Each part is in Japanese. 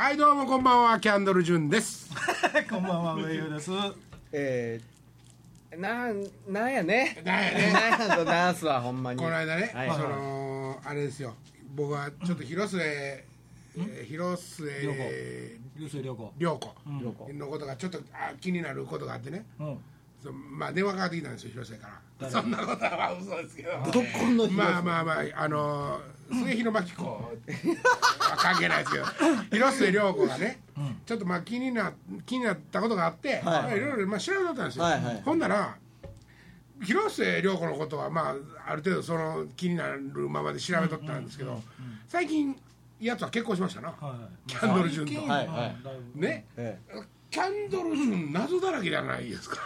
はいどうもこんばんはキャンドル・ジュンです。こんばんは上湯ですえー、なんなんやね。なんやね。なんやとナースはほんまに。この間ね、はい。そのあれですよ。僕はちょっと広末、えー広末涼流水涼子。涼子。うん。のことがちょっとあ気になることがあってね。うんそうまあ電話かかってきたんですよ広末から。誰そんなことはまあ嘘ですけど。どこの広まあまあまああの末広真紀子。は関係ないですけど。広末涼子がね、ちょっとまあ気にな気になったことがあって、はいまあいろいろまあ調べとったんですよ、はいはい。ほんなら広末涼子のことはまあある程度その気になるままで調べとったんですけど、最近やつは結婚しましたな、はいはい。キャンドルジュンと。はいはいね。えキャンドルジュン謎だらけじゃないですか。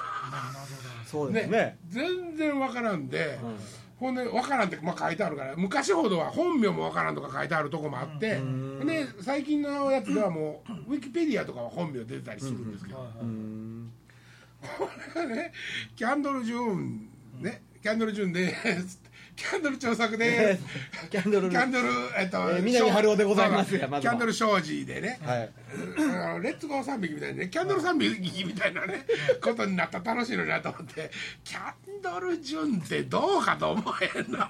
えそうですね。全然わからんで、うん。ほんでわからんって、まあ、書いてあるから昔ほどは本名もわからんとか書いてあるとこもあって、で最近のやつではもうウィキペディアとかは本名出てたりするんですけど、これがねキャンドル・ジューンねキャンドル・ジューンですキャンドル調作で。キャンドル。キャンドルえっと、えー南春夫でございます。キャンドル庄司でね、はい。あのレッツゴー3匹みたいなね。キャンドル3匹みたいなね。ことになったら楽しいのになと思って。キャンドル・ジュンってどうかと思えん名前。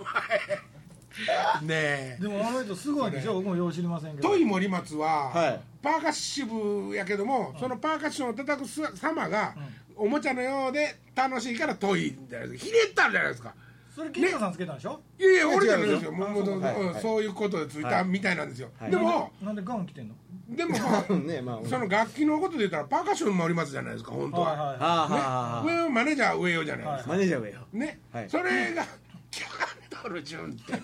ねえ。でもあの人すごいんでしょ僕もよう知りませんけど。トイ森松は、はい。パーカッシブやけども、そのパーカッションを叩く様が、おもちゃのようで楽しいからトイじゃないですか。ひねってあるじゃないですかそれ金田さんつけたんでしょ？いやいや俺じゃないですよ。違もうもうそういうことでついたみたいなんですよ、はい。でもなんでガウン着てんの？でもまあ ねまあ。その楽器のことで言ったらパーカッション森松じゃないですか本当は、はいはいはあはあはあ。上はマネージャー上よじゃないですか、マネージャー上よ。ね、はい。それがキャンドルジュンってね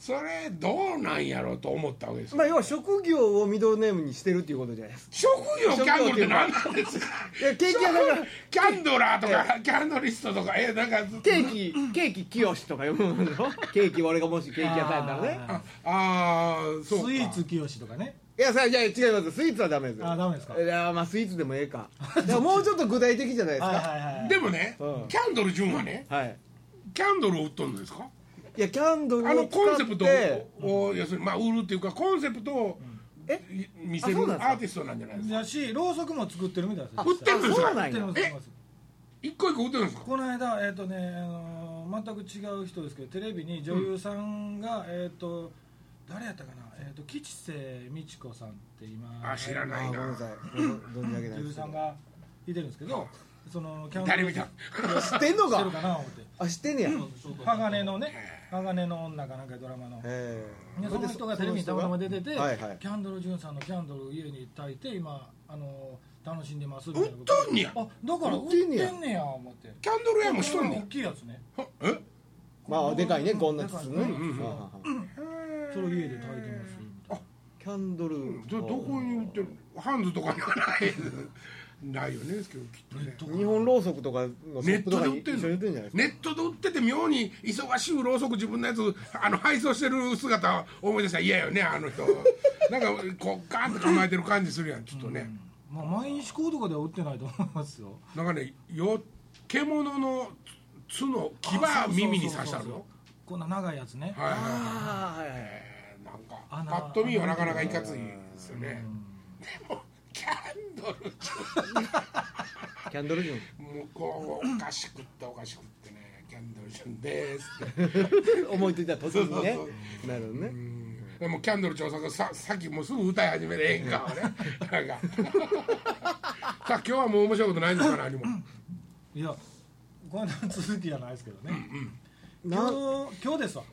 そそれどうなんやろうと思ったわけですよ、まあ要は職業をミドルネームにしてるっていうことじゃないですか。職業キャンドルって何なんですか？いやケーキ屋さんがキャンドラーとかキャンドリストとかえなんかケーキケーキ清とか読むのケーキ俺がもしケーキ屋さんやったらね。ああそうか。スイーツ清とかね。いやさいや違います。スイーツはダメですよ。あダメですか？いやまあスイーツでもええか。でももうちょっと具体的じゃないですか。はいはいはいでもね、うん。キャンドルジュンはねはい。キャンドルを売っとるんですか？いやキャンドルあのコンセプトを要するにまあ売るっていうかコンセプトをえ？見せるアーティストなんじゃないですか。だしろうそくも作ってるみたいです。よ売ってるんですか？売ってるんです。一個一個売ってるんですか？この間えっ、とね、あの全く違う人ですけどテレビに女優さんが、えっ、と誰やったかな？えっ、と吉瀬美智子さんって今あ知らあない。な 女優さんがいてるんですけどそのキャン誰見た？知ってんのしてるかかな思って。あ知ってんねや。鋼のね鋼の女かなんかドラマの。ええ。でその人がテレビにたまたま出てて、はいはい。キャンドル・ジュンさんのキャンドルを家に炊いて今あの楽しんでますみた売っいなこと。とんねや。あだから売ってんねや。てんねや思って。キャンドル屋もしとんね大きいやつね。んえ？まあでかいねこんな筒ね。うんうんはあはあそれを家で炊いてますキャンドル。どどこに売ってる？ハンズとかにはないないよねですけどきっとね日本ろうそくとかのネットで売ってるネットで売ってて妙に忙しいろうそく自分の。やつあの。配送してる姿を思い出したら嫌よねあの。人なんかこうガーンと構えてる感じするやんちょっとね、まあ毎日こうとかでは売ってないと思いますよなんかねよ獣の。角牙耳に刺してあるよこんな長いやつねはいはいはいなんか穴パッと見はなかなかいかついですよねでもキャンドルキャンドルジュン。もうこうおかしくっておかしくってねキャンドルジュンですって。思いついた時にね。なるほどね。でもキャンドル調査ささっきもうすぐ歌い始める演歌をね。なんか。さあ今日はもう面白いことないんですか何もいやこの続きじゃないですけどね。な今日今日ですわ。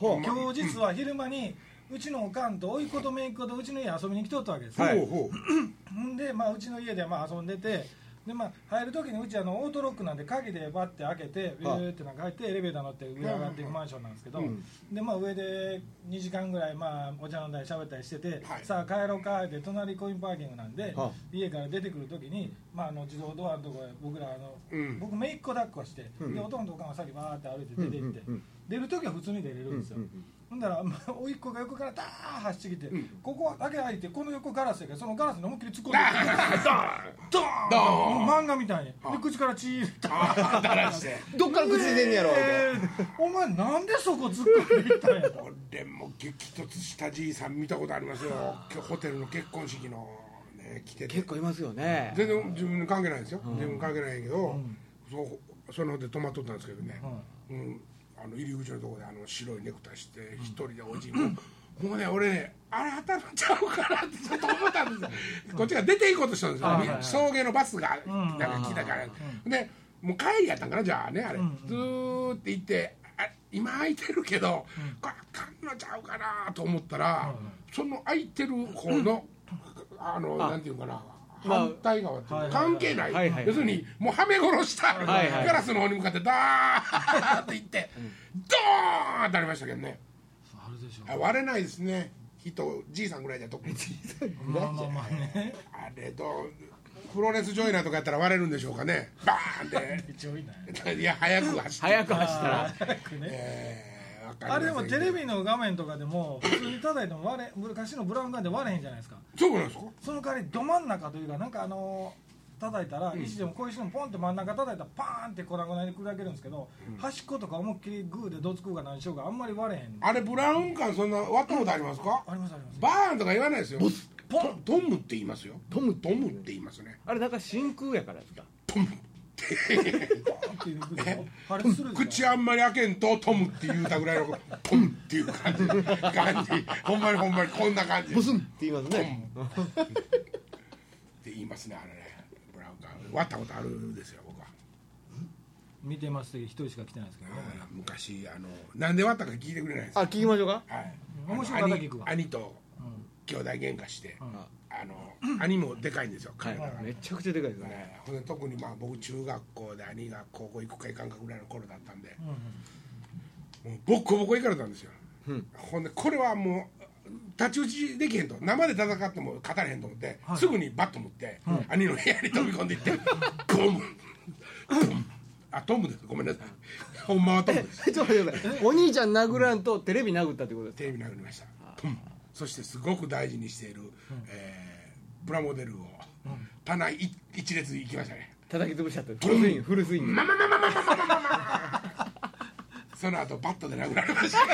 今日実は昼間にうちのおかんと甥いっ子と姪っ子とうちの家遊びに来とったわけです。よ、はい。ほうほう。んで、まあ、うちの家でまあ遊んでてで、まあ、入る時にうちあのオートロックなんで鍵でバッて開けてビューってなんか入ってエレベーター乗って上上がっていくマンションなんですけど、うん。でまあ、上で2時間ぐらい、まあ、お茶飲んだり喋ったりしてて、はい。さあ帰ろうかって隣コインパーキングなんで、はあ。家から出てくる時に、まあ、あの自動ドアのところへ僕らあの、うん。僕姪っ子抱っこして、うん。でおとんとおかんは先バーって歩いて出て行って、うんうんうん出る時は普通に出れるんですよ、ほんだら、まあ、甥っ子が横からダーッ走ってきて、ここだけ開いてこの横ガラスやからそのガラスに思いっきり突っ込んでドーンドーンもう漫画みたいに。で口から血入れただらして。どっから口出てんねやろえーお前なんでそこ突っ込んでいったんやと。俺も激突したじいさん見たことありますよ。今日ホテルの結婚式のね来てて。結構いますよね。全然自分に関係ないですよ、自分に関係ないけど、そうそので泊まっとったんですけどね、うんあの入り口のところであの白いネクタイして一人でおじいも、もうね俺ねあれ当たるんちゃうかなってちょっと思ったんですよ。こっちが出て行こうとしたんですよ、はいはいはい送迎のバスがなんか来たから、でもう帰りやったんかなじゃあねあれ、ずーって行ってあ今空いてるけど、これあかんのちゃうかなと思ったら、その空いてる方の、あのなんていうかなまあ反対側ってい関係ない、はいはい要するにもうはめ殺した、いはいガラスの方に向かってダーッていって、ドーンってありましたけどね割れないですね人じいさんぐらいじゃ特にまあまあまあねあれとプロレスジョイナーとかやったら割れるんでしょうかねバーンっていや早く走って早く走ったらえーわかりまあれでもテレビの画面とかでも普通に叩いても割れ昔のブラウン管で割れへんじゃないですか。そうなんですか？その代わりど真ん中というかなんかあの叩いたら、石でもこういう石でもポンって真ん中叩いたらパーンって粉々に砕けるんですけど、端っことか思いっきりグーでどつくか何しようかあんまり割れへん。あれブラウン管そんな割ったことありますか？ありますあります。バーンとか言わないですよ。ポン。トムって言いますよ。トムトムって言いますね。あれなんか真空やからですか？トム口あんまり開けんとトムって言うたぐらいのトムっていう感じ。感じほんまにほんまにこんな感じ。ブスンって言いますね。って言いますねあれね。ブラウン管割ったことあるんですよ僕は。見てます一人しか来てないですけど昔あのなんで割ったか聞いてくれないんです。あ聞きましょうか。はい。面白いあの方聞くわ。兄兄と兄弟喧嘩して、あの兄もでかいんですよ彼ら。が、めちゃくちゃでかいですよね。ねほんで特にまあ僕中学校で兄が高校行くか行かんかぐらいの頃だったんで、もうボッコボコ行かれたんですよ、ほんでこれはもう太刀打ちできへんと。生で戦っても勝たれへんと思って、すぐにバット持って、兄の部屋に飛び込んでいってゴムあトムですごめんなさい。ほんまはトムです。ちょっと待ってください。お兄ちゃん殴らんとテレビ殴ったってことですテレビ殴りましたそしてすごく大事にしている、えープラモデルを、棚い一列行きましたね。叩き潰しちゃった。フルスイングフルスイング。その後バットで殴られましたそ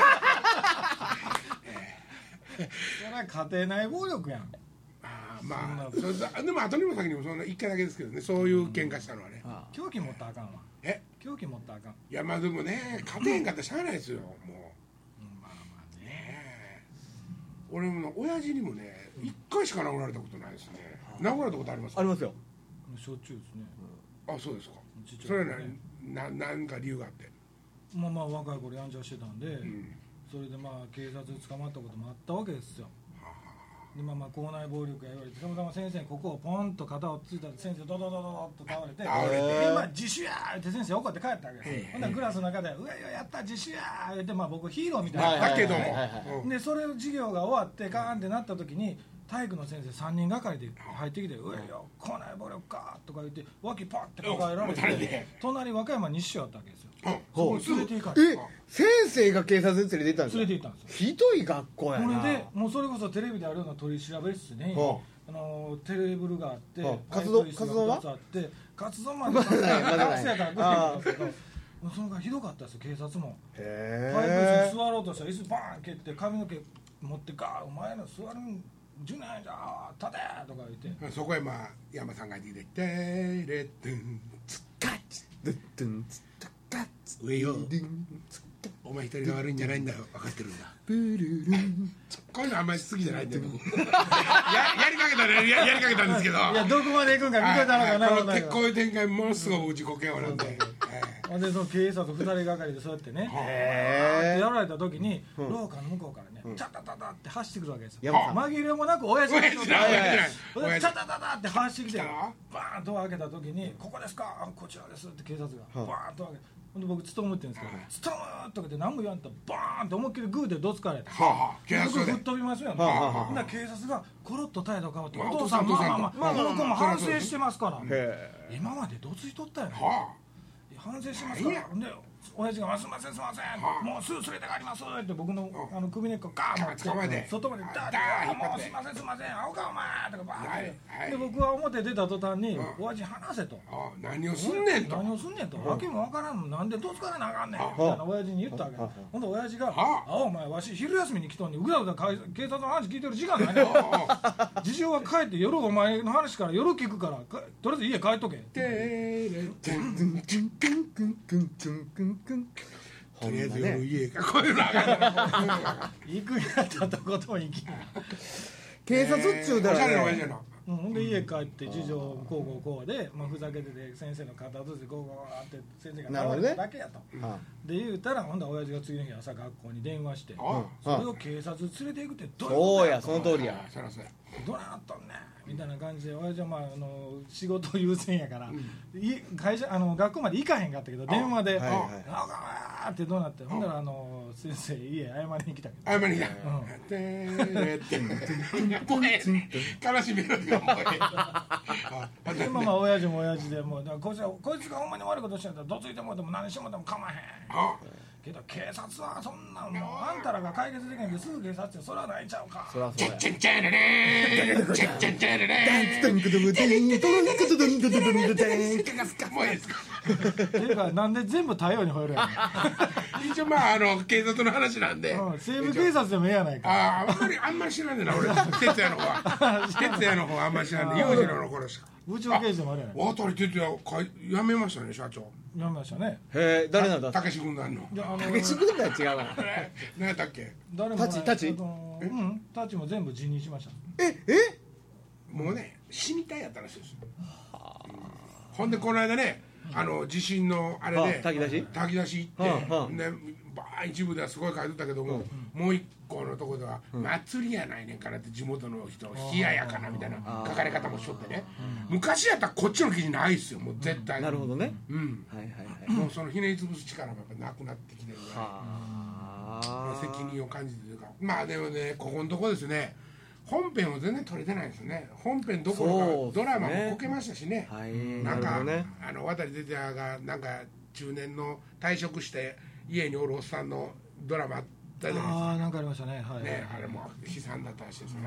れは家庭内暴力やんあーまあでも後にも先にもそんな一回だけですけどねそういう喧嘩したのはね、あ凶器持ったらあかんわえ凶器持ったらあかんいやまあでもね勝てへんかったらしゃあないですよも俺も親父にもね一回しか殴られたことないですね。殴られたことありますか？ありますよ。しょっちゅうですね。あそうですか。それは何ななんか理由があって。まあまあ若い頃やんちゃしてたんで、ん。それでまあ警察に捕まったこともあったわけですよでまあまあ校内暴力や言われてたまたま先生にここをポンと肩をついたら先生ドドドドドッと倒れて倒れて。でまあ自首やーって先生怒って帰ったわけですよ。ほんならクラスの中で「うわいややった自首やー」言ってまあ僕ヒーローみたいな、だけども。でそれ授業が終わってカーンってなった時に体育の先生3人がかりで入ってきて「うわいよ校内暴力か」とか言って脇パッて抱えられてで隣和歌山西署やったわけですよあそこに連れて行かれてえ先生が警察に連れて行ったんですか？連れて行ったんですよ。ひどい学校やな。これでもうそれこそテレビであるような取り調べ室に、はあのテーブルがあって、はあ活動パイプ椅子が活動はあって活動まで学生やから来るんですけどもうそのがひどかったですよ警察も。へパイプ椅え子座ろうとしたら椅子バーン蹴って髪の毛持ってガーお前の座るんじゅないじゃ立てとか言って。そこへまあ山さんが出てきて「テレトゥンツッカッツッドゥンツッ上よ。お前一人が悪いんじゃないんだよ分かってるんだ。プルルンこういうのあんまり好きじゃないんだよ。僕ややりかけたね。ややりかけたんですけど。いやどこまで行くんか見とい。たのかなこういう展開ものすごく自己嫌悪なんで、えほんでその警察二人がかりでそうやってね。へやられた時に廊下の向こうからねチャタタタって走ってくるわけですよ。紛れもなく親父が親父だ親父だほんで親父チャタタタって走ってきてバーンドア開けた時に「ここですか？あこちらです」って警察がバーンと開けてほんで僕ツトムって言うんですけど「ツトム!」とかって何も言わんとバーンと思いっきりグーでどつかれてはあはあ警察署で僕吹っ飛びますよね。はあはあはあ。ほんなら警察がコロッと態度変わって「まあお父さんまあまあまあお父さんこの子も反省してますから」へ今までどついとったよね。は反省しますから。ほんで親父が「すいませんすいません、はあもうすぐ連れて帰ります」って僕のあの首根っこガーン持捕まえて外までダーッもうすいませんすいません。青かお前」とかバーって、で僕は表出た途端にうん「親父話せ」と。あ何をすんねんと。何をすんねんと、わけもわからん。のなんでどつかれなあかんねん。はみたいな親父に言ったわけ。ほんで親父が「はあお前わし昼休みに来とんにうだうだ警察の話聞いてる時間ないねん。事情は帰って夜お前の話から夜聞くからかとりあえず家帰っとけ。てれてンクンとりあえず夜家かこういう。のあかんから行くんやったとことん行き警察っちゅうたおしゃれならねうん、ほんで家帰って次女こうこうこうで、まあ、ふざけてて先生の肩ずつこうこうって先生が倒れただけやと、あ。で言うたらほんで親父が次の日朝学校に電話してあそれを警察連れて行くってどういうそうやと。その通りやあそらそうや。どうなっとんねんみたいな感じで親父はまああの仕事優先やから、い会社あの学校まで行かへんかったけど電話で「はいはいあかん!」ってどうなってほんだらあの先生家謝りに来たけど。謝りに来た。うん。てれてんもうえ悲しいメロディーがもうええあでまあまあ親父も親父でもうだからこいつはこいつがほんまに悪いことしてんだったらどついてもらっても何してもらっても構わへん。あけど警察はそんなもうあんたらが解決できへんですぐ警察ってそれはないちゃうか。そらそうやチェンチェレレーンチェンチェンチェンレレトンクドゥドゥントンクドゥドンドゥドドンドゥドゥンーンもういいですかっていうかなんで全部太陽に吠えるやん一応まああの警察の話なんで、西部警察でもええやないかあああんまりあんまり知らんねんな俺哲也の方は哲也の方はあんまり知らんねん裕次郎の頃しか部長刑事でもあるやない。か渡哲也かい辞めましたね社長。読みましたね。へえ誰なんだ？たけし軍団の。いやあの竹志軍団は違うわ。何やったっけ？誰もタチタチ？えっとうんタチも全部辞任しました。ええ？もうね死にたいやったらしいです。よほんでこの間ねあの地震のあれであ炊き出し？炊き出し行はって、あはあ。ねバー一部ではすごい書いてたけども、もう一個のところでは、祭りやないねんからって地元の人冷ややかなみたいな書かれ方もしとってね。昔やったらこっちの記事ないっすよもう絶対。なるほどね。うん。はいはいはい。もうそのひねり潰す力もやっぱなくなってきてるぐら責任を感じてるというか。まあでもねここのとこですね。本編を全然撮れてないですね。本編どころか、ドラマもこけましたしね、はい。なんかあの渡哲也がなんか中年の退職して家におるおっさんのドラマあったじゃないです。かああなんかありましたね。はい、ねあれも悲惨だったらしいですね。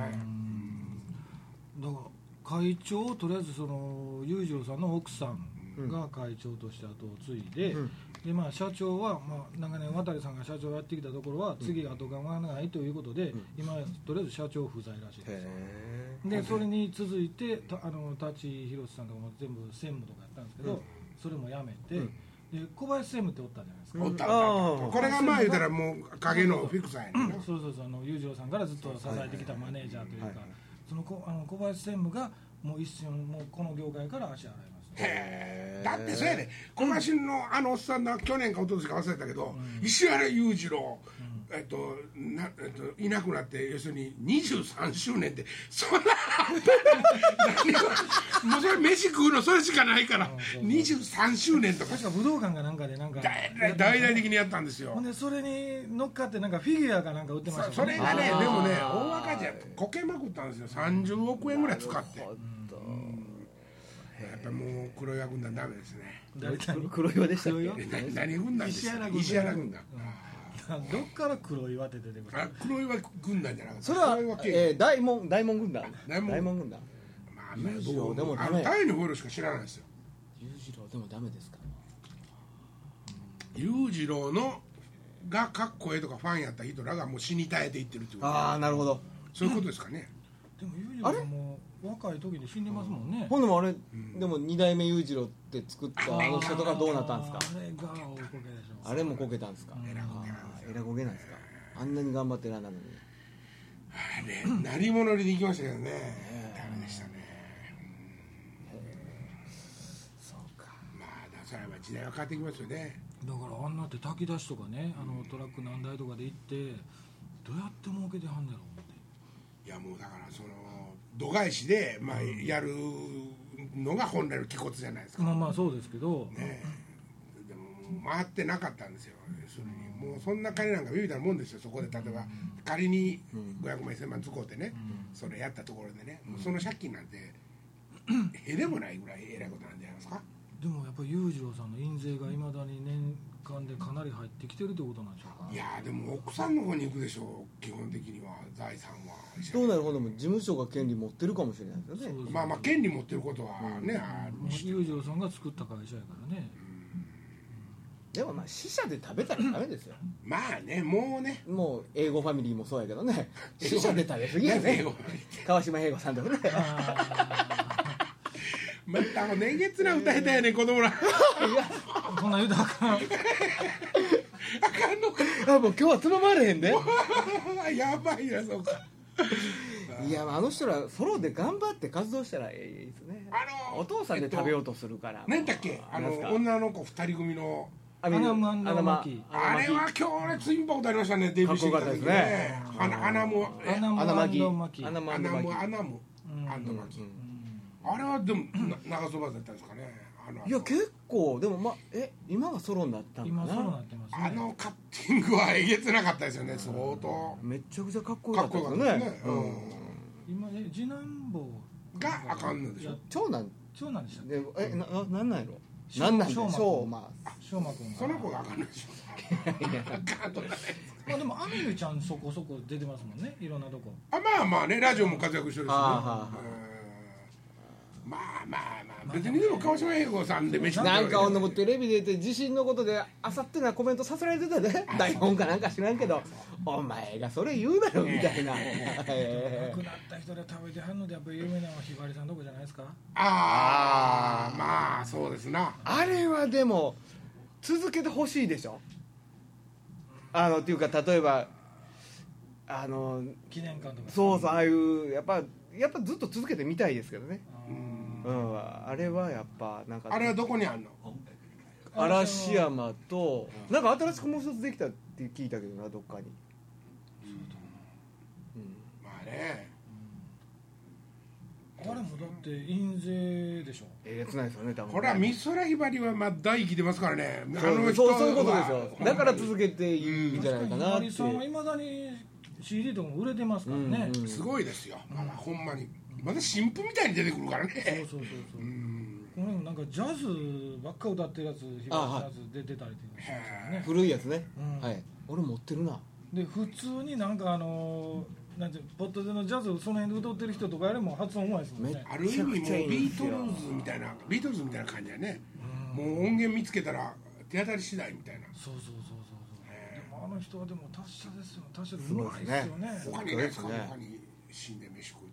だから会長とりあえずその裕次郎さんの奥さんが会長として後を継いで、でまあ社長は、まあ、長年渡さんが社長をやってきたところは次後がないということで、今とりあえず社長不在らしいです。へでそれに続いてたあの舘ひろしさんとかも全部専務とかやったんですけど、それもやめて、で小林専務っておったじゃないですか、おった。あおったーこれがまあ言うたらもう影のフィクサーやねんな。そうそうそうあの裕次郎さんからずっと支えてきたマネージャーというか、そのこあの小林専務がもう一瞬もうこの業界から足洗います。へえ。だってそうやで。小林のあのおっさんな去年か一昨年か忘れたけど、石原裕次郎、えっとなえっと、いなくなって要するに23周年ってそんな何がもうそれ飯食うのそれしかないから23周年とか。確か武道館かなんかでなんか大大々的にやったんですよ。ほんでそれに乗っかってなんかフィギュアかなんか売ってましたそれがねでもね大赤字やこけまくったんですよ。30億円ぐらい使って。やっぱもう黒岩軍団ダメですね。黒岩でしたっけ？何何軍団ですか？石原軍団。石原軍団 どっから黒岩って出てくる？あ黒岩軍団じゃなかった。それは黒岩系えー大門大門軍団。大門大門軍団。まああんまり裕次郎でもダメ。の太陽に吠えるしか知らないですよ。裕次郎でもダメですか？裕次郎のがかっこええとかファンやった人らがもう死に絶えていってるっていうこと。ああなるほど。そういうことですかね。でも裕次郎さんも若い時に死んでますもんね。ほんでもあれでも二代目裕次郎って作ったあの人とかどうなったんですか？あれが大こけでしょあれもこけたんですか？えらえらこけなんですか？あんなに頑張ってらんなのに。あれ鳴り物入りで行きましたけどね。ダメでしたね。そうか。まあだから時代は変わってきますよね。だからあんなって炊き出しとかねあのトラック何台とかで行ってどうやって儲けてはんねやろ思って。いやもうだからその度外視で、まあ、やるのが本来の気骨じゃないですか、まあまあそうですけど、ねでも回ってなかったんですよ。要するにもうそんな金なんかビビたるもんですよそこで例えば仮に500万1000万使うてね、それやったところでね、もうその借金なんてへでもないぐらいえらいことなんじゃないですか？でもやっぱり裕次郎さんの印税がいまだに年間でかなり入ってきてるってことなんでしょうか？いやーでも奥さんの方に行くでしょう基本的には財産は。どうなるほども事務所が権利持ってるかもしれないですよね。まあまあ権利持ってることはね、裕次郎さんが作った会社やからねでもまあ死者で食べたらダメですよ。まあねもうね。もう英語ファミリーもそうやけどね。死者で食べ過ぎやね川島英語さんとかねまたもう年月な歌下手やねん 子供ら。こんなん言うたらあかんあかんのかあもう今日はつままれへんで。やばいなそうか。いやあの人らソロで頑張って活動したらええですね。あのお父さんで食べようとするから、何だっけ？あの女の子二人組のアナムアンドマアナマキ。あれは強烈インパクトありましたねデビューしてきた時かっこよかったですね。穴穴もえ？アナムアナマキ。マキ。アナマ穴もアナマキ。穴もうんアンドマキ。あれはでもな長そばだったんですかね。あのいや結構でもまえ？今がソロになったんかな？今そうなってますね。あのカッティングはえげつなかったですよね相当。めちゃくちゃかっこよかったですね。今え次男坊があかんのでしょ。長男？長男でしたえなななんなんやろ？しょなんなんでししょうまょうま翔馬君が。その子があかんのでしょまあでもアミルちゃんそこそこ出てますもんね。いろんなとこ。あまあまあねラジオも活躍してるしね。あーはーはうんまあまあまあ別にでも川島英語さんで飯食ってるなんかわけ女もテレビ出て地震のことであさってなコメントさせられてたで台本かなんか知らんけど。お前がそれ言うなよみたいな。え亡くなった人で食べてはるのでやっぱり有名なのはひばりさんとこじゃないですか？ああまあそうですな。あれはでも続けてほしいでしょ。あのっていうか例えばあの記念館とか。そうそうああいうやっぱやっぱずっと続けてみたいですけどね。あうん。うんあれはやっぱなんかあれはどこにあんの？ー嵐山となんか新しくもう一つできたって聞いたけどなどっかに、うん。まあね。あれもだって印税でしょ。えげつないですよね多分。これは美空ひばりはまあ大生きてますからね。あそうの人そうそういうことですよ。はだから続けていいんじゃないかなって。ひばりさんはいまだに CD とかも売れてますからね、うんうんすごいですよ、まだほんまにまだ新婦みたいに出てくるからね。そうそうそうそう、うんこのなんかジャズばっか歌ってるやつひばりさんのやつ出てたりっていうへね。古いやつね、うん。はい。俺持ってるな。で普通になんかあのーなんていうポットでのジャズをその辺で歌ってる人とかよりも発音うまいですもんね。めある意味もうビートルズみたいなビートルズみたいな感じやね、うん。もう音源見つけたら手当たり次第みたいな。そうそうそうそう。そうへでもあの人はでも達者ですよ。達者でうまいでね。ですすよね。他にいないですかそうですね他に死んで飯食う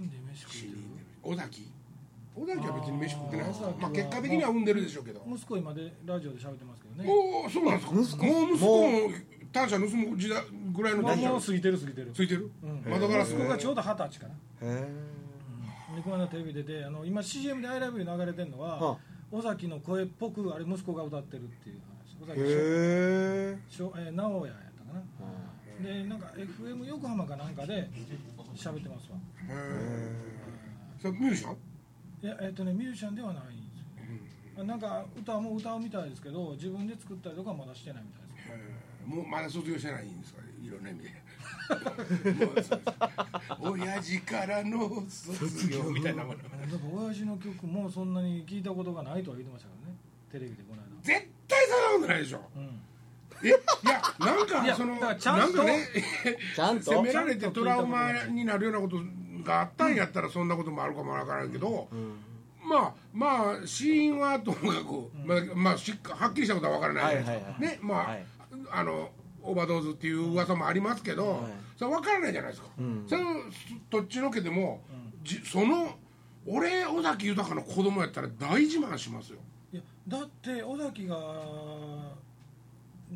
てる死んで飯食死んでいてる？尾崎？尾崎は別に飯食ってない。ですあーまあ結果的には産んでるでしょうけど。息子今でラジオで喋ってますけどね。おおそうなんですか。息子もう息子も単車盗む時代ぐらいのまあ時代。もう過ぎてる過ぎてる。ついてる？うん。窓ガラス息子がちょうど二十歳かな。へえでこの間テレビ出てあの今 CM で「ILOVEYOU」流れてるのは、は尾崎の声っぽくあれ息子が歌ってるっていう話。尾崎へえしょえー直哉やったかな。でなんか FM 横浜かなんかで喋ってますわ。へえそれミュージシャン？いやえっ、とねミュージシャンではないんですよ、なんか歌も歌うみたいですけど自分で作ったりとかはまだしてないみたいです。もうまだ卒業してないんですか？いろんな意味で。親父からの卒業みたいなもの。だから親父の曲もそんなに聞いたことがないとは言ってましたからね。テレビでこの間。絶対そんなことないでしょ。うん。えいやなんかそのだからちゃんとなんかねちゃんと？責められてトラウマになるようなことがあったんやったらそんなこともあるかもわからんけど、まあまあ死因はともかく、まあまあ、しっかはっきりしたことはわからない。ねまあ、はい。あのオーバードーズっていう噂もありますけど、はい。それわからないじゃないですか、ん。それどっちのけでも、じその俺尾崎豊の子供やったら大自慢しますよ。いやだって尾崎が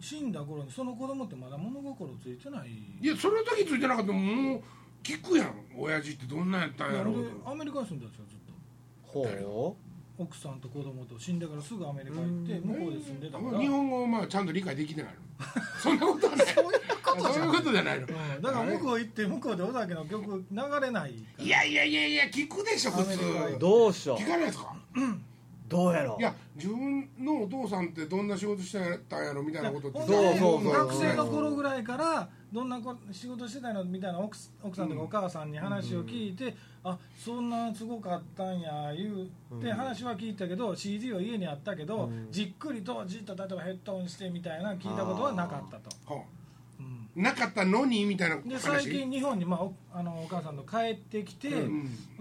死んだ頃にその子供ってまだ物心ついてない？いやその時ついてなかったらもう聞くやん。親父ってどんなんやったんやろうアメリカに住んでたんですよずっと。ほ奥さんと子供と死んでからすぐアメリカ行って向こうで住んでたから、日本語をまあちゃんと理解できてないの。そんなことはない。そういうことそういうことじゃないの。うん。だから向こう行って向こうで尾崎の曲流れないから。いやいやいやいや聞くでしょ普通。うどうしよ聞かないですか？う どうやろいや自分のお父さんってどんな仕事してたんやろみたいなことってほんそうでそうそう学生の頃ぐらいからどんなこ仕事してたのみたいな奥奥さんとかお母さんに話を聞いて、あそんなすごかったんや言うて話は聞いたけど、CD は家にあったけど、うん。じっくりとじっと例えばヘッドホンしてみたいな聞いたことはなかったと。ほうんうなかったのにみたいな話？で最近日本に、まあ、おあのお母さんと帰ってきて、う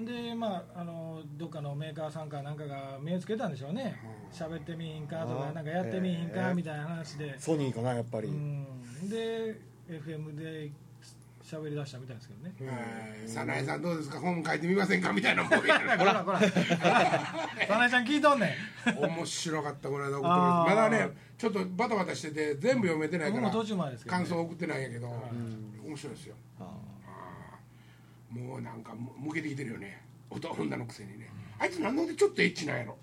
ん。でまああのどっかのメーカーさんかなんかが目つけたんでしょうね。喋ってみひんかとかなんかやってみひんかみたいな話で、ソニーかなやっぱり、うん、で FM で喋り出したみたいですけどね。はい早苗さんどうですか？本書いてみませんか？みたいなもんや ほらほら。早苗ちゃん聞いとんねん。面白かったこの間送ってままだねちょっとバタバタしてて全部読めてないから途中までですけど、ね、感想送ってないんやけど面白いですよ。もうなんかむ向けてきてるよね。男女のくせにね。あいつなんでちょっとエッチなんやろ？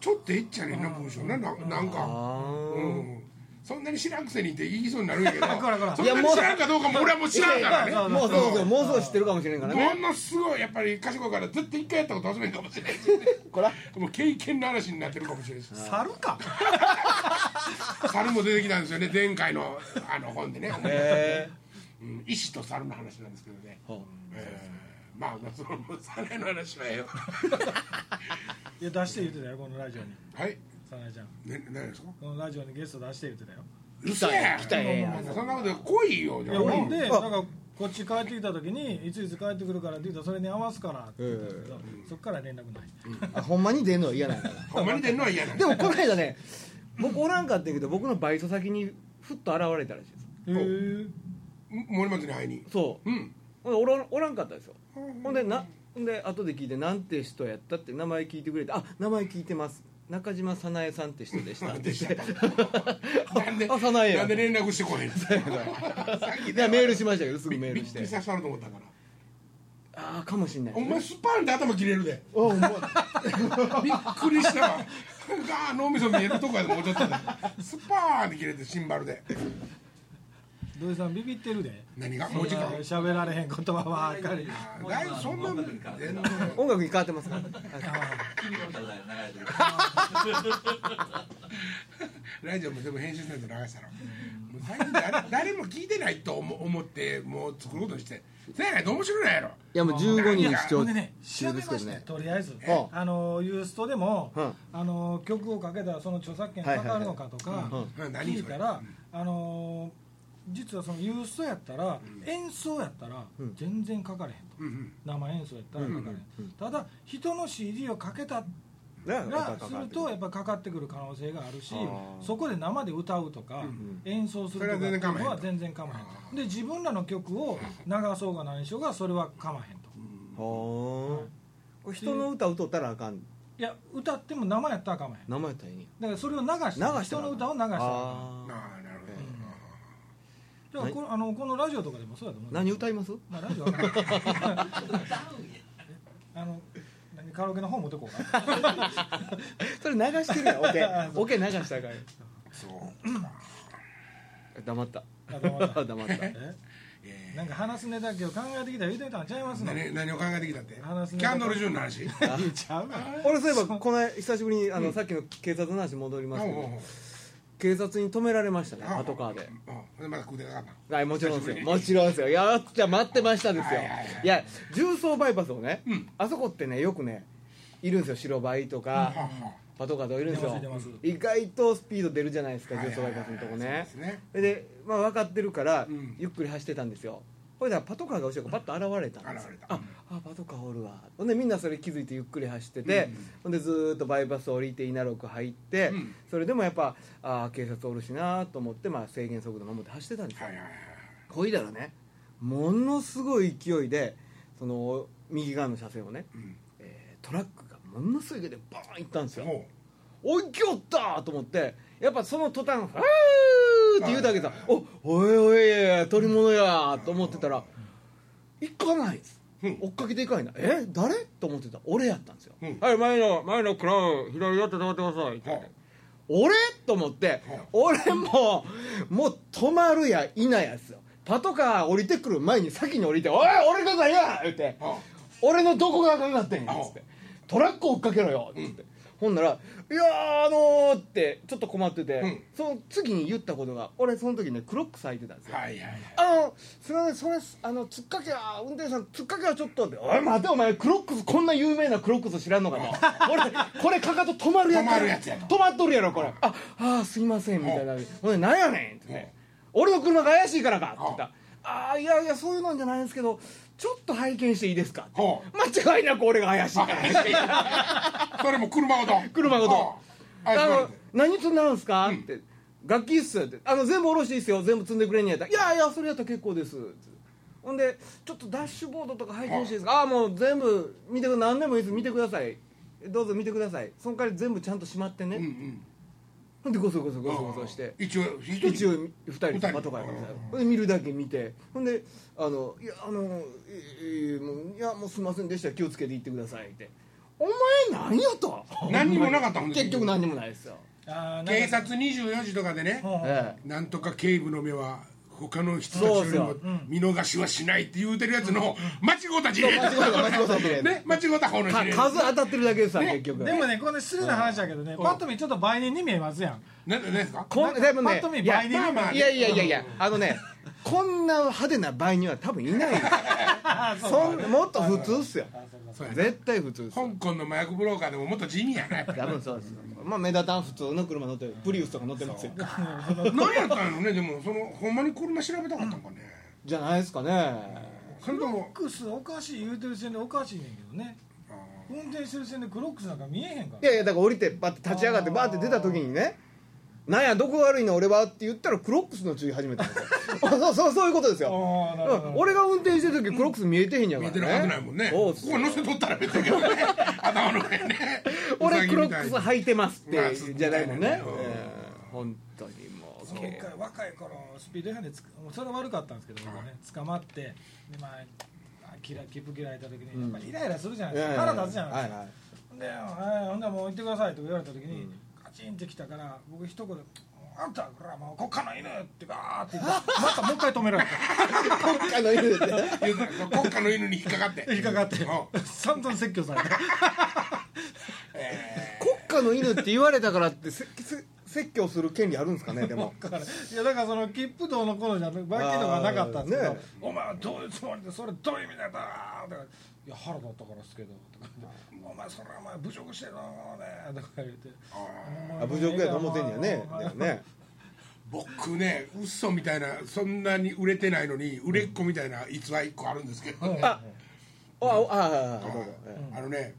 ちょっとエッチやねんな文章なななんか。あうんそんなに知らんくせにって言いそうになるんやけど そんなに知らんかどうかも俺はもう知らんからね。もうそうそうもうそう知ってるかもしれんからね。ものすごいやっぱり賢いから絶対一回やったこと忘れんかもしれないしこら。もう経験の話になってるかもしれないし。猿か。猿も出てきたんですよね前回のあの本でね、へうん、石と猿の話なんですけどね、ええーまあまあその猿の話はええよいや出して言ってたよこのラジオに。はい早苗ちゃん。ね何ですかこのラジオにゲスト出して言ってたよ。嘘や来たええやん。そんなこと来いよじゃあ。いやほんであ。なんかこっち帰ってきた時にいついつ帰ってくるからって言ったらそれに合わすからって言ったんですけど、そっから連絡ない、あほんまに出んのは嫌なんだほんまに出んのは嫌なんだでもこの間ね僕おらんかったんやけど僕のバイト先にふっと現れたらしいです。へえ森松に会いに？そう。うん。ほんでおらんおらんかったですよ。ほんでなほんで後で聞いてなんて人やったって名前聞いてくれてあ名前聞いてます中島早苗さんって人でした。って言ってた。なんであ早苗や。なんで連絡してこへんの？いやメールしましたけどすぐメーびルして。っくりさせたと思ったから。ああかもしんないお前スパンで頭切れるで。おお前びっくりした。わガー脳みそ見えるとこやでもうちょっとで。スパーンって切れてシンバルで土井さんビビってるで。何が？もう時間？喋られへん言葉は分かるだいぶそんな音楽に変わってますから。ラジオも全部編集せんと流したら。誰誰も聞いてないと思思ってもう作ることにして。せやないと面白いやろ。いやもう15人視聴中ですけどね。とりあえず。ああ。のユーストでも、うん。あの曲をかけたらその著作権かかるのかとか聞いたら、あの実はそのユーストやったら、演奏やったらうん。全然かかれへんと、うんうん。生演奏やったらかかれへん、うんただ人の CD をかけたねらするとやっぱかかってくる可能性があるしそこで生で歌うとか、ん演奏するとかっていうのは全然構わへんで自分らの曲を流そうが何しようがそれは構わへんと。はあ。人の歌歌ったらあかん。いや歌っても生やったら構わへん。名前やったらいいねだからそれを流して人の歌を流したらあああなるほだからこのあのこのラジオとかでもそうだと思う何歌います？まあラジオ。は あの何カラオケの方持ってこうか。それ流してるやん。オケ。オケ流したらあかんよ。どそう。か黙った。あどうも黙った。え？えなんか話すネタ今日考えてきたら言うてたんちゃいますの？何何を考えてきたって？キ話すねャンドル・ジュンの話？ちゃうわ。俺そういえばこの間久しぶりにあのさっきの警察の話戻りますけど。おうおうおう警察に止められましたねあパトカーでうん。でまだ食うてなかったはいもちろんですよ。もちろんですよ。いやじゃあ待ってましたですよ。はいはいはい。いや重曹バイパスをねうん。あそこってねよくねいるんですよ。白バイとかははパトカーとかいるんですよ。出ます出ます。意外とスピード出るじゃないですかはい重曹バイパスのとこそうねですね。でまあ分かってるからうん。ゆっくり走ってたんですよほいでパトカーが後ろからパッと現れたんですよ。現れた。ああパトカーおるわ。ほんでみんなそれ気づいてゆっくり走ってて、ほんでずーっとバイパス降りて稲六入って、うん。それでもやっぱああ警察おるしなと思って、まあ、制限速度守って走ってたんですよ、はいはいはいほいだらねものすごい勢いでその右側の車線をね、うん。えートラックがものすごい勢いでバーン行ったんですよ。ほおいきおったと思ってやっぱその途端「ふー!」って言うだけさ「おおいおい取り物や」と思ってたら行かないです。うん。追っかけていかないな。え誰？と思ってた。俺やったんですよ「うん。はい前の前のクラウン左やって止まってください」って。言っては俺？と思っては俺ももう止まるやいなやですよ。パトカー降りてくる前に先に降りて「おい俺がや!」言って。は俺のどこがあかんなってんやあつって。トラック追っかけろよ！っつって、ほんなら「いやーあのー」ってちょっと困ってて、うん。その次に言ったことが俺その時ねクロックス履いてたんですよ、はいはいはい。あのすみませんそれあのつっかけは運転手さんつっかけはちょっとっておい待てお前クロックスこんな有名なクロックス知らんのかとこれこれかかと止まるやつ止まるやつやと。止まっとるやろこれ。ああーすいませんみたいな。ほんでなんやねんって言って俺の車が怪しいからかって言った。ああいやいやそういうのじゃないんですけどちょっと拝見していいですか？間違いなく俺が怪しい それも車ごと。車ごと。あの何積んだんですか?」って「楽器っす」って「あの全部下ろしていいっすよ。全部積んでくれんやったら「いやいやそれやったら結構です」ほんで「ちょっとダッシュボードとか拝見していいですか?」ああもう全部見てく何でもいいです。見てください。どうぞ見てください。その代わり全部ちゃんとしまってね、うんうんほんでゴソゴソゴソゴソして一応一応2人でパトカーやからさほんで見るだけ見て。ほんで「あのいやあのもういやもうすいませんでした。気をつけて行ってください」って「お前何やと?」何にもなかったもん結局何にもないですよ、警察24時とかでね。なんとか警部の目は他の人たちよよりも見逃しはしないって言うてるやつの間違うた事例間違うた間違ね。間違うた方の事例か数当たってるだけでさ、ね。結局。でもねこれ失礼な話だけどねパッと見ちょっと売人に見えますやん。ななんですか？こんでもねパッと見いや倍に見えますいやいやいやいやあのねこんな派手な倍には多分いない。よそんもっと普通っすよ。絶対普通っす香港の麻薬ブローカーでももっと地味やなやっぱり多分そうですまあ目立たん普通の車乗ってるプリウスとか乗ってますよ。何やったんやろねでもそのほんまに車調べたかったんかね。じゃないですかね。それともクロックスおかしい言うてる線でおかしいねんけどね。運転してる線でクロックスなんか見えへんから。いやいやだから降りてバッて立ち上がってバーって出た時にねなんやどこが悪いの俺はって言ったらクロックスの注意始めたんですよあそうそうそういうことですよ。俺が運転してる時クロックス見えてへんやからね。見えてるはずないもんね。ここ乗せとったら別だけどね。頭の上ね。俺クロックス履いてますって、まあじゃないもんね、うん。ええ本当にもうそうか若い頃スピード違反でそれは悪かったんですけど僕はね捕まってでまあ切符切られた時にやっぱりイライラするじゃないですか。腹立つじゃないですか。はいはいではい。ほんでもう行ってくださいと言われた時に、カチンってきたから僕一言あんたこれはもう国家の犬ってガーって言って またもう一回止められた国家の犬って言うた国家の犬に引っかかって。引っかかって。うん。散々説教された。え国家の犬って言われたからってせせ説教する権利あるんですかねでも。だからいやだからその切符道の頃じゃ罰金とかなかったんですけど、ねお前はどういうつもりでそれどういう意味だったとかいや腹立ったからですけどとか言ってお前それはお前侮辱してるのねとか言ってあ侮辱やと思ってんやね。だよね。僕ね嘘みたいなそんなに売れてないのに売れっ子みたいな逸話一個あるんですけど、ねああああのね、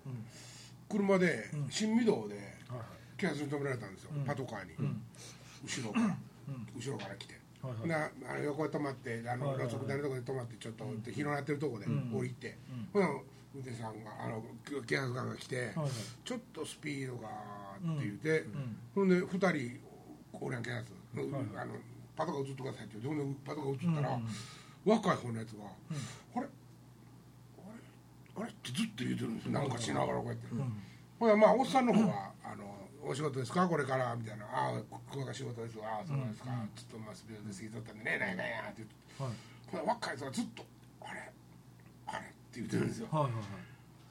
車で新御堂で警察に止められたんですよ、パトカーに、後ろから、後ろから来て、はいなあの横で止まってあのはいはいはい。路側帯のところで止まってちょっとって広がってるところで降りて、ほな運転手さんがあの警察官が来て、はいはい。ちょっとスピードがって言って、ほんで2人おるやん警察、あのパトカー映ってくださいって言ってほんでパトカー映ったら、若い方のやつが、あれあれってずっと言うてるんですよ。なんかしながらこうやって、ほらまあおっさんの方は「あのお仕事ですか？これから」みたいな「ああここが仕事ですああそうなんですか、ちょっとまあスピードで過ぎとったんでね。なんやなんや」って言って、はい。若いやつがずっと「あれあれ?」って言ってるんですよ、はいはいはい。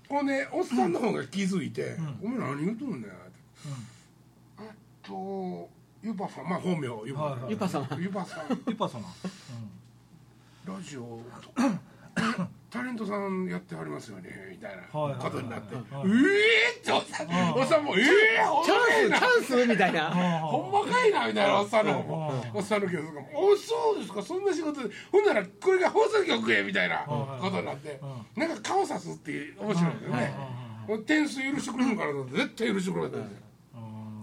ほんでおっさんの方が気づいて「お前何言うとんねん」って「えっとゆばさん。まあ本名ゆばはいはいゆぱ様ゆばさん。ユッパソナ、ラジオとか タレントさんやってはりますよねみたいなことになって「えはいえ!」っておっさんおっさんも「ええほんチャまかいなンスチャンスみたいな。ほんまかいな」みたいなおっさんの。おっさんの警察が「おそうですかそんな仕事。でほんならこれが放送局へ」みたいなことになって。うなんか顔さすっていう面白いですよね点数許してくれるのかなと思って絶対許してくれなかったんですよ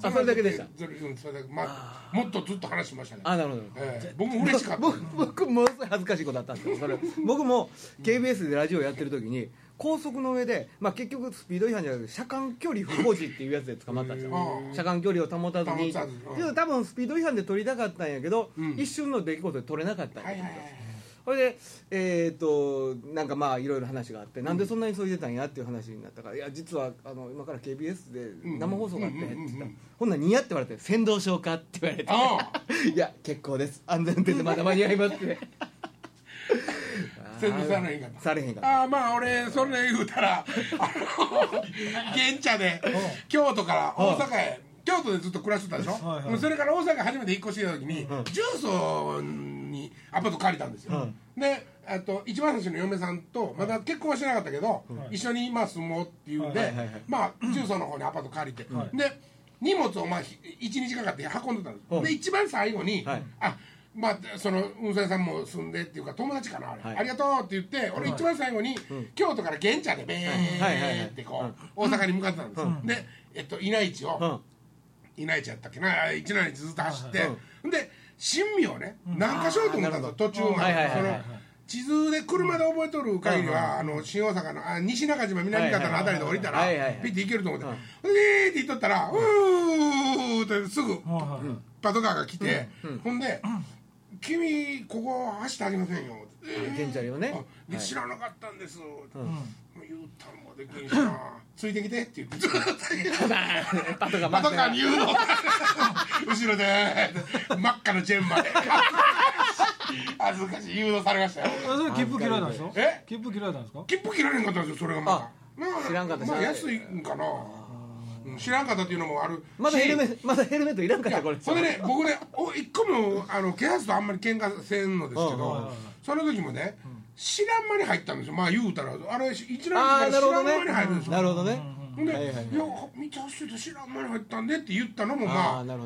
あそれだけでした。それうんそれだけ。まもっとずっと話しましたね。あなるほどええ。僕も嬉しかった。僕僕ものすごい恥ずかしいことあったんですよ。それ。僕も KBS でラジオやってる時に高速の上で、まあ、結局スピード違反じゃなくて車間距離不保持っていうやつで捕まったんですよ。うん。車間距離を保たずに。保たずうん。多分スピード違反で取りたかったんやけど、うん。一瞬の出来事で取れなかったんや。はいはいはいそれでえっ、となんかまあいろいろ話があって、なんでそんなに急いでたんやっていう話になったから「いや実はあの今から KBS で生放送があって」って言ったら「ほんなら似合って言われて「先導しようか?」って言われてあいや結構です。安全運転でまだ間に合いますって。洗脳されへんかった。されへんかった。ああまあ俺それ言うたらあの現茶で京都から大阪へ京都でずっと暮らしてたでしょ、はいはい。それから大阪初めて引っ越してきた時に、重曹にアパート借りたんですよ、であと一番最初の嫁さんとまだ結婚はしてなかったけど、一緒にまあ住もうっていうんで、はいはいはいまあ重曹の方にアパート借りて、で荷物をまあひ一日かかって運んでたんです、うん。で一番最後に、はい。あまあその運送屋さんも住んでっていうか友達かなあありがとうって言って俺一番最後に、京都から現茶でベーってこう、大阪に向かってたんです、で、えっと、稲市を、うん。稲市やったっけな一内市ずっと走って、はい。で新味をね何かしようと思ったんですよ途中まで、その地図で車で覚えとる限りは、あの新大阪のあ西中島南方のあたりで降りたら、ピッて行けると思って、ほん。でえーって言っとったら、うーってすぐパトカーが来て、ほんで、君ここ走ってありませんよ」って現茶よね。あで知らなかったんです」言うたんもできんしな「ついてきて」って言ってずっとパトカーパトカーに誘導後ろで真っ赤なチェーンまで。恥ずかしい。誘導されましたよ。あそれ切符切られたんですか？え？切符切られたんですか？切符切られんかったんですよそれがまたなあ知らんかった。まあ安いんかな。うん知らんかったっていうのもある。まだヘルメしットまだヘルメットいらんかったこれ。ほんでね僕ねお一個もあの警察とあんまり喧嘩せんのですけどその時もね知らん間に入ったんですよ。まあ言うたらあれ一年生あから知らん間に入るんですよ。なるほどね。で「いはいはいはい。や見てほしいと知らん間に入ったんで」って言ったのもあまあ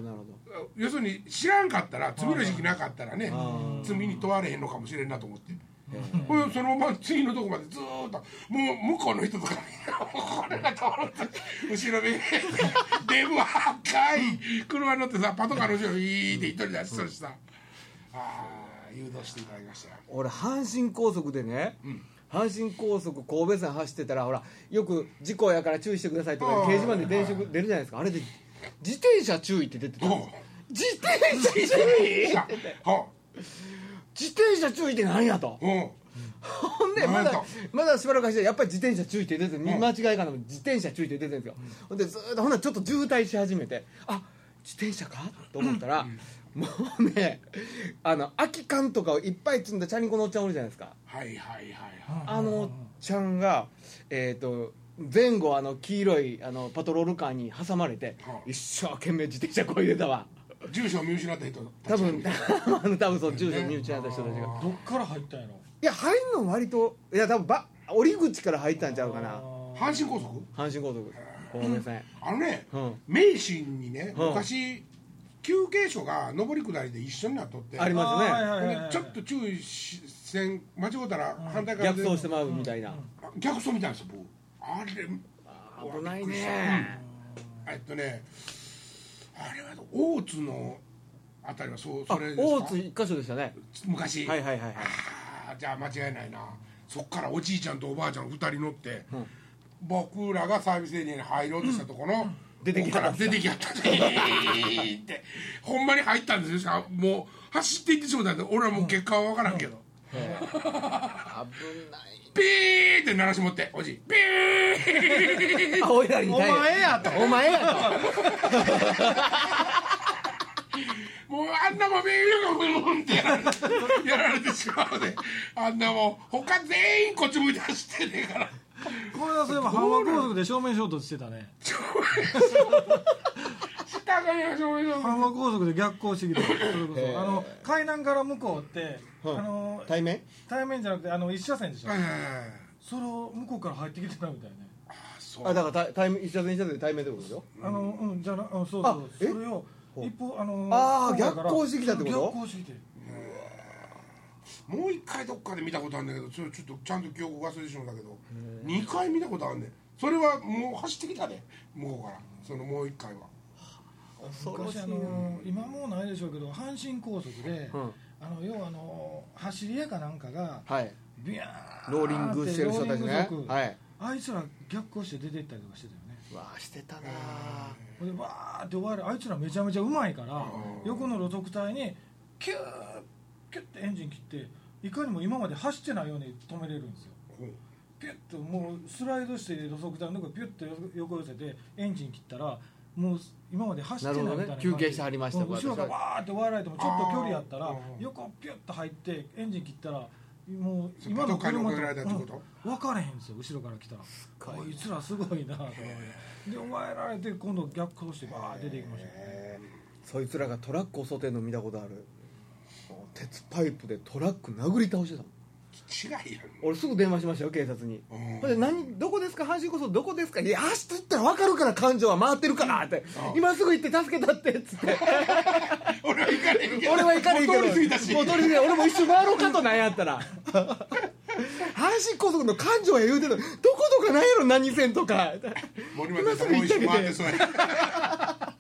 要するに知らんかったら罪の時期なかったらねあ罪に問われへんのかもしれんなと思って。ほんでそのまま次のとこまでずーっともう向こうの人とかみんなこれが通って後ろでデブ赤い車乗ってさパトカーの後ろにいーって一人で走ってさ。ああ誘導していただきました。よ俺阪神高速でね、阪神高速神戸線走ってたらほらよく事故やから注意してくださいとかああ掲示板で電飾出るじゃないですか。あれで自転車注意って出てた。自転車注意。自転車。注意って何やと。ほんでまだまだしばらく走ってやっぱり自転車注意って出てる見ん。間違いかな自転車注意って出てるんですよ。ほんでずーっとほんならちょっと渋滞し始めてあ自転車か？と思ったら、もうねあの空き缶とかをいっぱい積んだチャリンコのおっちゃんおるじゃないですか。はいはいはいはい。あのおっちゃんがえっ、と前後あの黄色いあのパトロールカーに挟まれてはあ。一生懸命自転車こいでたわ。住所を見失った人多分あの 多分そう住所見失った人たちが。どっから入ったんやろ？いや入るの割といや多分ば降り口から入ったんちゃうかな。阪神高速？阪神高速。神戸線あのね、うん。名神にねうん昔休憩所が上り下りで一緒になっとって。ありますね。あーはいはいはいでちょっと注意しせん間違うたら反対側逆走してまうみたいな。あ逆走みたいなんですよ僕。あれ危ないね。えっとねあれは大津のあたりはそうあそれですか？大津一箇所でしたね。昔。はいはいはいはい。あーじゃあ間違いないな。そっからおじいちゃんとおばあちゃん2人乗って、ん。僕らがサービスエリアに入ろうとしたところ、出てきた。出てきやった。って。ほんまに入ったんですよ。ももう走っていってしまったんで俺はもう結果は分からんけど、危ない。ピーって鳴らし持っておじいピーあお前やと。お前やもうあんなもんビーンってやられてやられてしまうで。あんなもん他全員こっち向いて走ってんねえからこれはそういえば阪和高速で正面衝突してたね。下がやしょうよ阪和高速で逆行してきてそれこへー。そあの海南から向こうってあはいの対面？対面じゃなくてあの一車線でしょそれを向こうから入ってきてたみたいね。そう。あだから対対面一車線一車線で対面ってことでしょ？あのうんじゃあなうんそうあそう。え？それを一方あのあー向こうから逆行してきたってこと？逆行してきてもう一回どっかで見たことあるんだけどそれちょっとちゃんと記憶忘れてしまったけど二回見たことあるねん。それはもう走ってきたで向こうから。そのもう一回は。昔あの今もうないでしょうけど阪神高速で、うん。あの要はあの走り屋かなんかがはい。ビヤーローリングしてる人たちね。はい。あいつら逆行して出てったりとかしてたよね。わあしてたなほんでわーって終わる。あいつらめちゃめちゃうまいからうん。横の路側帯にキューキュッてエンジン切っていかにも今まで走ってないように止めれるんですよ。ピュッともうスライドして路側帯のとこピュッと横寄せてエンジン切ったらもう今まで走ってないみたいなね。休憩してはりましたうん後ろがわーって割られてもちょっと距離やったら横ピュッと入ってエンジン切ったらもう今の車とうん分からへんんですよ後ろから来たら。こいつらすごいなと思って。でお前られて今度逆行してバーッ出ていきましたよそいつらがトラックを襲ってんの見たことある鉄パイプでトラック殴り倒してた。もん違いやん。俺すぐ電話しましたよ警察に。うん。ほんで何どこですか？阪神こそどこですか？いや明日行ったら分かるから感情は回ってるからって。今すぐ行って助けたってっつって。俺は行かれんけど。俺は行かれへんけど。もう通り過ぎ俺も一周回ろうかとなんやったら。阪神高速の環状や言うてるの。どことかないやろ何線とか。森までさんもう一周回ってそうや。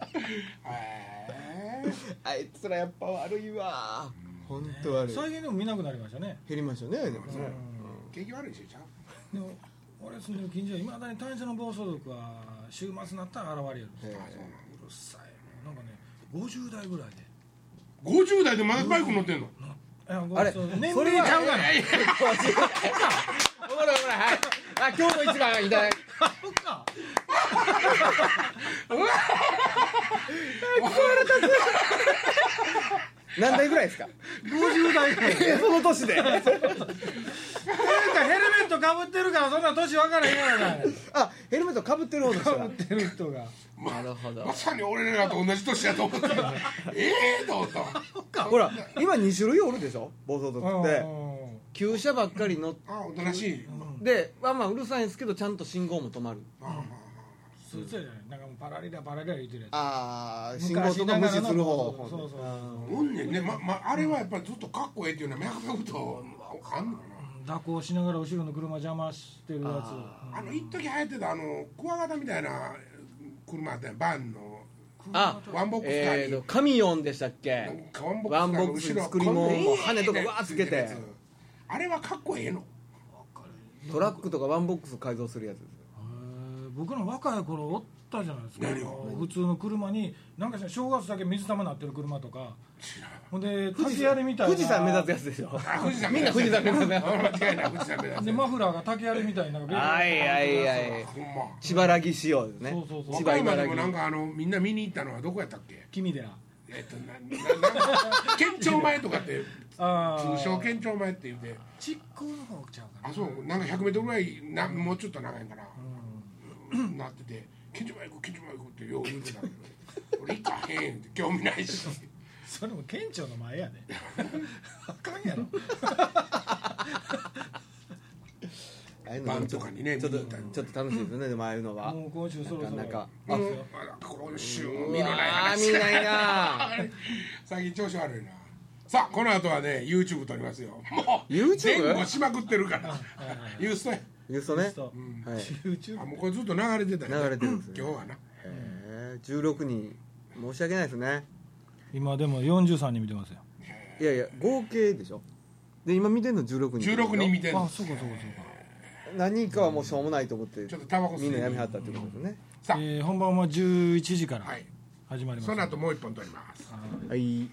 あいつらやっぱ悪いわ本当悪い最近でも見なくなりましたね。減りましたねでもね。景気悪いしちゃうでも俺住んでる近所はいまだに単車の暴走族は週末になったら現れるんですうるさいなんかね50代ぐらいで。50代でまだバイク乗ってんの？あれ？年齢ちゃうがな。ほらほらはい。あ今日の一番いただいそっか何代ぐらいですか？50代ぐらい。でその年で。ヘルメットかぶってるからそんな年分からへんやな。いあヘルメットかぶってる方の人がか？ぶってる人が。なるほど。まさに俺らと同じ年やと思ってええと思った。ほら今2種類おるでしょ？暴走族って。うん。旧車ばっかり乗っあおとなしい。てまあまあうるさいんですけどちゃんと信号も止まる。あそうそうじゃない？なんかもうパラリラパラリラ言ってるやつ。ああ信号とか無視する方そうそうそうおんねんね。ままあれはやっぱりずっとかっこええっていうのは脈々とあんのかな。蛇行しながら後ろの車邪魔してるやつ。あの一時流行ってたあのクワガタみたいな車あったやんバンのあワンボックスカーにえーとカミヨンでしたっけ？かワンボックスの作りも羽とかわーつけて。あれはかっこええの。トラックとかワンボックス改造するやつ僕の若い頃おったじゃないですか。普通の車になんか正月だけ水玉なってる車とか。ほんで竹槍みたいな。富士山目指すやつでしょ。あ富士山みんな富士山目指すやつ間違いない富士山目指す。でマフラーが竹槍みたいなはいはいはい。ほんま。千葉木仕様ですね。そうそうそう。千和歌葉茨城山でもなんかあのみんな見に行ったのはどこやったっけ？君寺。えっとなななんか県庁前とかって あ通称県庁前って言って。実行の方ちゃうかな。あそう。なんか 100m ぐらいなもうちょっと長いんかな、なってて「県庁前行こう県庁前行こう」ってよう言うてたけど俺行かへんって興味ないし。それも県庁の前やで。あかんやろ。ああいうのバンとかにねちょっと見に行ったりちょっと楽しいですねでもああいうのは。もう今週そろそろ。なかなか。もうですよあら今週う見のな。いわー話見ないな。最近調子悪いな。さあこの後はね YouTube 撮りますよ。もう YouTube？前後しまくってるから。ユーストやユーストねそうはい。YouTube あもうこれずっと流れてたよ流れてるんですね。今日はな。へえ16人申し訳ないですね。今でも43人見てますよ。いやいや合計でしょ。で今見てんの16人16人見てんあのそうかそうかそうか。何人かはもうしょうもないと思ってちょっとタバコ吸いみんなやめはったってことですね。さあ、えー本番は11時からはい。始まりますその後もう一本撮ります。はい。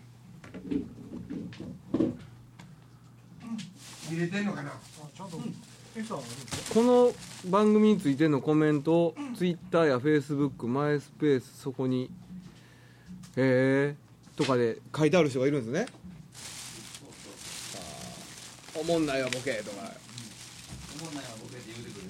入れてんのかな。ちゃんとこの番組についてのコメントを Twitter や Facebook マイスペースそこに「へえ」とかで書いてある人がいるんですね。おもんないわボケとか。思んないわボケって言うてくる